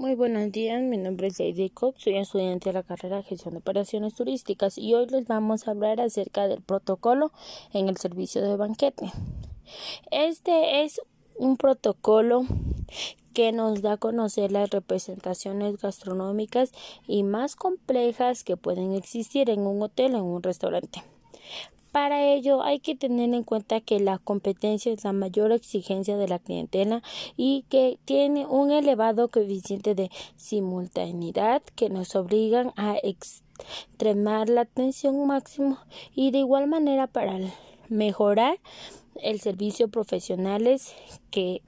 Muy buenos días, mi nombre es Lady Cook, soy estudiante de la carrera de Gestión de Operaciones Turísticas y hoy les vamos a hablar acerca del protocolo en el servicio de banquete. Este es un protocolo que nos da a conocer las representaciones gastronómicas y más complejas que pueden existir en un hotel o en un restaurante. Para ello hay que tener en cuenta que la competencia es la mayor exigencia de la clientela y que tiene un elevado coeficiente de simultaneidad que nos obligan a extremar la atención máximo y de igual manera para mejorar el servicio profesionales que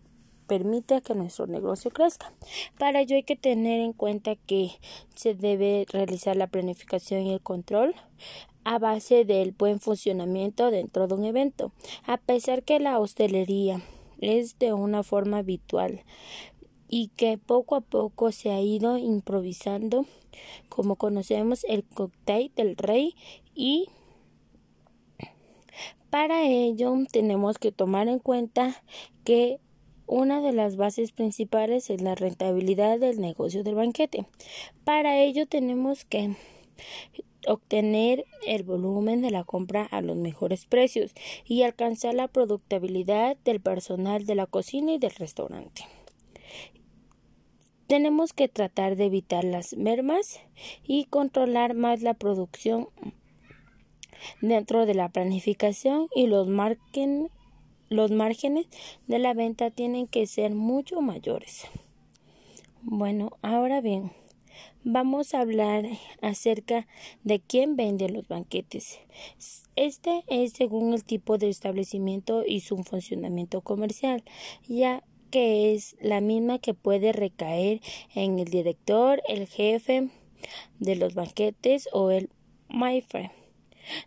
permite que nuestro negocio crezca. Para ello hay que tener en cuenta que se debe realizar la planificación y el control a base del buen funcionamiento dentro de un evento. A pesar que la hostelería es de una forma habitual y que poco a poco se ha ido improvisando, como conocemos el cóctel del rey y para ello tenemos que tomar en cuenta que una de las bases principales es la rentabilidad del negocio del banquete. Para ello tenemos que obtener el volumen de la compra a los mejores precios y alcanzar la productividad del personal de la cocina y del restaurante. Tenemos que tratar de evitar las mermas y controlar más la producción dentro de la planificación y los, los márgenes de la venta tienen que ser mucho mayores. Bueno, ahora bien, vamos a hablar acerca de quién vende los banquetes. Este es según el tipo de establecimiento y su funcionamiento comercial, ya que es la misma que puede recaer en el director, el jefe de los banquetes o el maestro.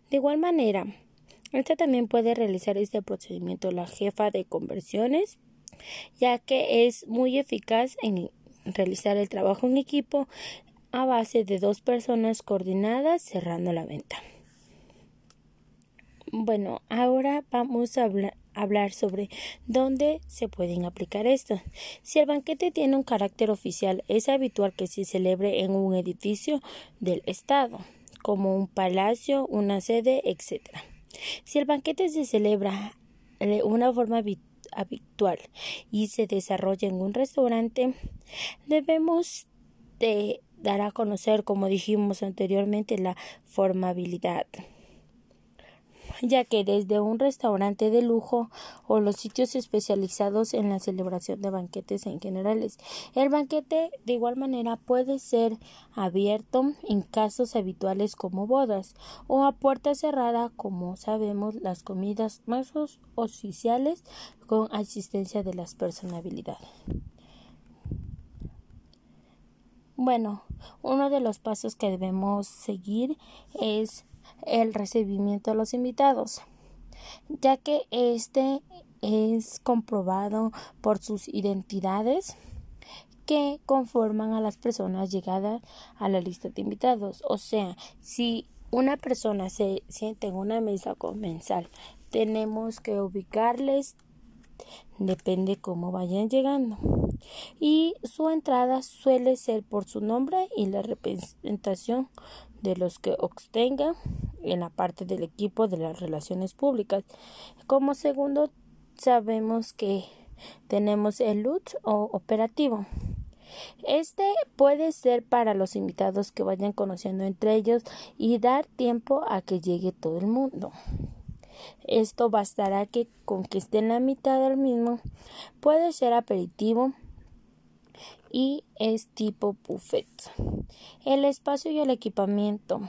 De igual manera, esta también puede realizar este procedimiento la jefa de conversiones, ya que es muy eficaz en realizar el trabajo en equipo a base de dos personas coordinadas cerrando la venta. Bueno, ahora vamos a hablar, sobre dónde se pueden aplicar esto. Si el banquete tiene un carácter oficial, es habitual que se celebre en un edificio del Estado, como un palacio, una sede, etc. Si el banquete se celebra de una forma habitual y se desarrolla en un restaurante, debemos de dar a conocer, como dijimos anteriormente, la formabilidad ya que desde un restaurante de lujo o los sitios especializados en la celebración de banquetes en generales. El banquete de igual manera puede ser abierto en casos habituales como bodas o a puerta cerrada como sabemos las comidas más oficiales con asistencia de las personalidades. Bueno, uno de los pasos que debemos seguir es el recibimiento de los invitados, ya que este es comprobado por sus identidades que conforman a las personas llegadas a la lista de invitados. O sea, si una persona se siente en una mesa comensal, tenemos que ubicarles depende cómo vayan llegando. Y su entrada suele ser por su nombre y la representación de los que obtenga en la parte del equipo de las relaciones públicas. Como segundo, sabemos que tenemos el LUT o operativo. Este puede ser para los invitados que vayan conociendo entre ellos y dar tiempo a que llegue todo el mundo. Esto bastará que con que esté en la mitad del mismo. Puede ser aperitivo y es tipo buffet. El espacio y el equipamiento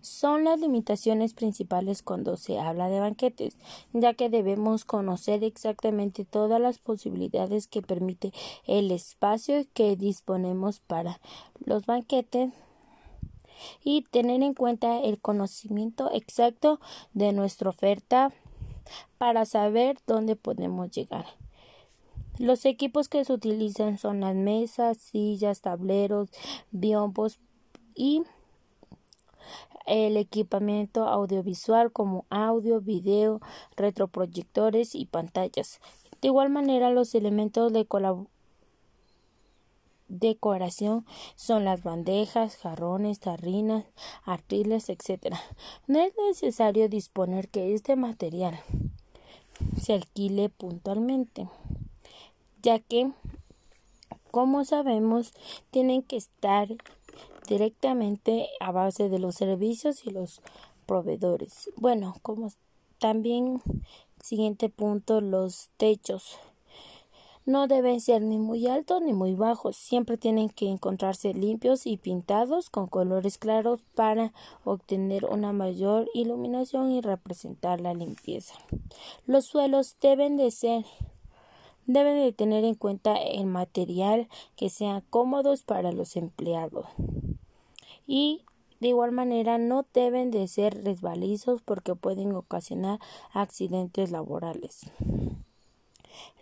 son las limitaciones principales cuando se habla de banquetes, ya que debemos conocer exactamente todas las posibilidades que permite el espacio que disponemos para los banquetes y tener en cuenta el conocimiento exacto de nuestra oferta para saber dónde podemos llegar. Los equipos que se utilizan son las mesas, sillas, tableros, biombos y el equipamiento audiovisual como audio, video, retroproyectores y pantallas. De igual manera, los elementos de decoración son las bandejas, jarrones, tarrinas, artiles, etc. No es necesario disponer que este material se alquile puntualmente, ya que, como sabemos, tienen que estar directamente a base de los servicios y los proveedores. Bueno, como también siguiente punto, los techos. No deben ser ni muy altos ni muy bajos, siempre tienen que encontrarse limpios y pintados con colores claros para obtener una mayor iluminación y representar la limpieza. Los suelos deben de ser deben de tener en cuenta el material que sean cómodos para los empleados y de igual manera no deben de ser resbalizos porque pueden ocasionar accidentes laborales.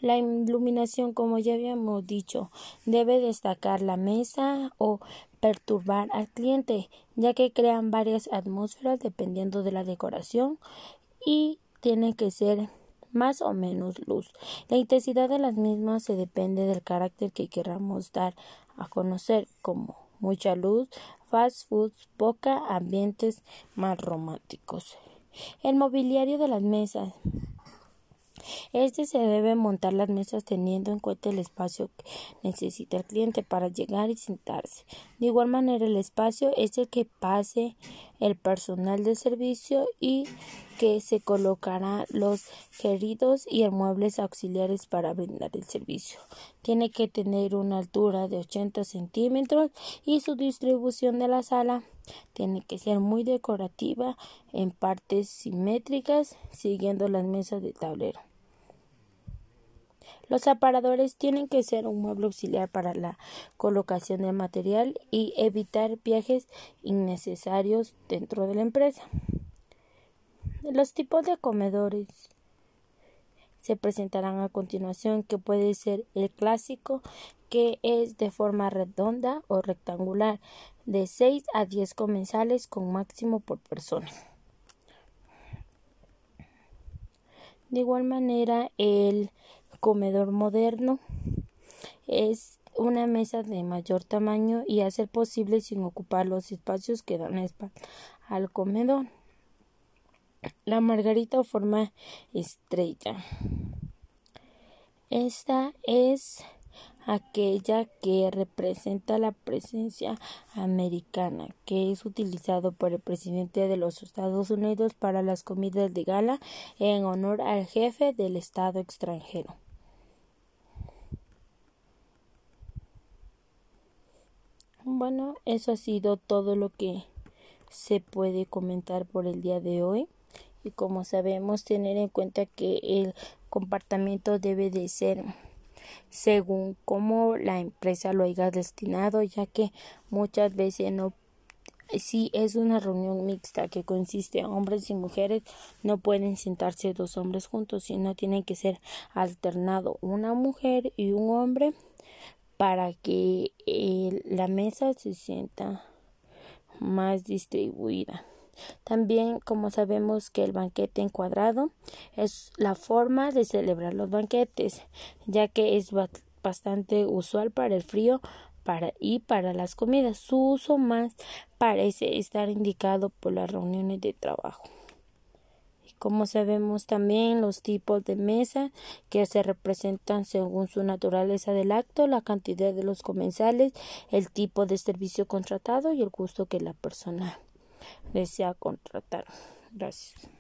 La iluminación, como ya habíamos dicho, debe destacar la mesa o perturbar al cliente, ya que crean varias atmósferas dependiendo de la decoración y tiene que ser más o menos luz. La intensidad de las mismas se depende del carácter que queramos dar a conocer, como mucha luz, fast foods, poca, ambientes más románticos. El mobiliario de las mesas este se debe montar las mesas teniendo en cuenta el espacio que necesita el cliente para llegar y sentarse. De igual manera, el espacio es el que pase el personal de servicio y que se colocará los queridos y el muebles auxiliares para brindar el servicio. Tiene que tener una altura de 80 centímetros y su distribución de la sala tiene que ser muy decorativa en partes simétricas siguiendo las mesas de tablero. Los aparadores tienen que ser un mueble auxiliar para la colocación del material y evitar viajes innecesarios dentro de la empresa. Los tipos de comedores se presentarán a continuación que puede ser el clásico que es de forma redonda o rectangular de 6 a 10 comensales con máximo por persona. De igual manera el comedor moderno es una mesa de mayor tamaño y hacer posible sin ocupar los espacios que dan al comedor. La margarita forma estrella. Esta es aquella que representa la presencia americana, que es utilizado por el presidente de los Estados Unidos para las comidas de gala en honor al jefe del Estado extranjero. Bueno, eso ha sido todo lo que se puede comentar por el día de hoy. Y como sabemos, tener en cuenta que el comportamiento debe de ser según cómo la empresa lo haya destinado, ya que muchas veces no si es una reunión mixta que consiste en hombres y mujeres, no pueden sentarse dos hombres juntos, sino tienen que ser alternado una mujer y un hombre para que eh, la mesa se sienta más distribuida. También, como sabemos que el banquete encuadrado es la forma de celebrar los banquetes, ya que es bastante usual para el frío para y para las comidas. Su uso más parece estar indicado por las reuniones de trabajo. Como sabemos también los tipos de mesa que se representan según su naturaleza del acto, la cantidad de los comensales, el tipo de servicio contratado y el gusto que la persona desea contratar. Gracias.